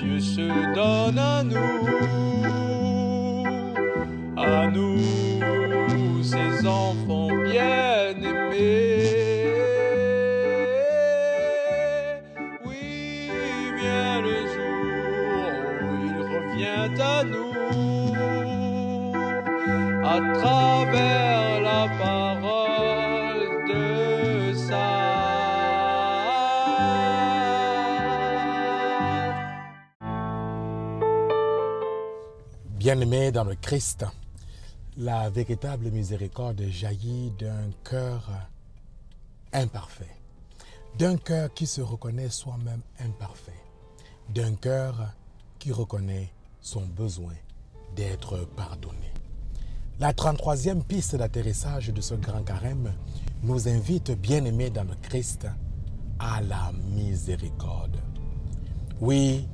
Dieu se donne à nous, à nous, ses enfants bien-aimés. Oui, vient le jour où il revient à nous, à travers la parole de sa Bien-aimés dans le Christ, la véritable miséricorde jaillit d'un cœur imparfait, d'un cœur qui se reconnaît soi-même imparfait, d'un cœur qui reconnaît son besoin d'être pardonné. La 33e piste d'atterrissage de ce grand carême nous invite, bien-aimés dans le Christ, à la miséricorde. Oui,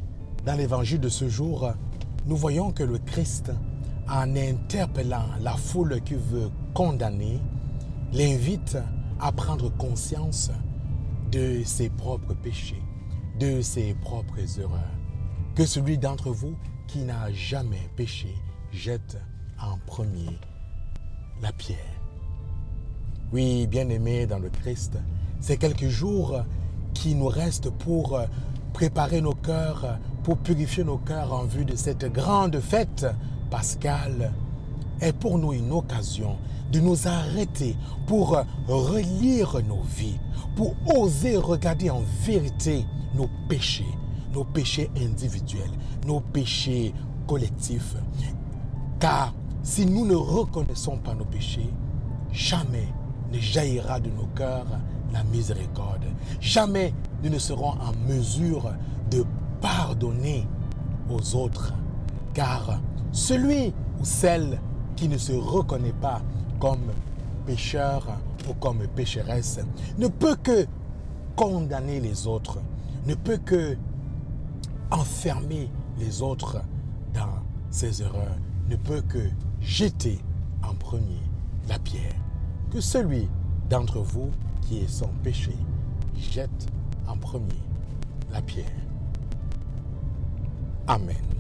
dans l'évangile de ce jour, nous voyons que le Christ, en interpellant la foule qui veut condamner, l'invite à prendre conscience de ses propres péchés, de ses propres erreurs. Que celui d'entre vous qui n'a jamais péché jette en premier la pierre. Oui, bien-aimés dans le Christ, c'est quelques jours qui nous restent pour préparer nos cœurs, pour purifier nos cœurs en vue de cette grande fête pascale, est pour nous une occasion de nous arrêter pour relire nos vies, pour oser regarder en vérité nos péchés, nos péchés individuels, nos péchés collectifs. Car si nous ne reconnaissons pas nos péchés, jamais ne jaillira de nos cœurs la miséricorde. Jamais nous ne serons en mesure de pardonner aux autres. Car celui ou celle qui ne se reconnaît pas comme pécheur ou comme pécheresse ne peut que condamner les autres, ne peut que enfermer les autres dans ses erreurs, ne peut que jeter en premier la pierre. Que celui d'entre vous qui est sans péché jette en premier la pierre. Amén.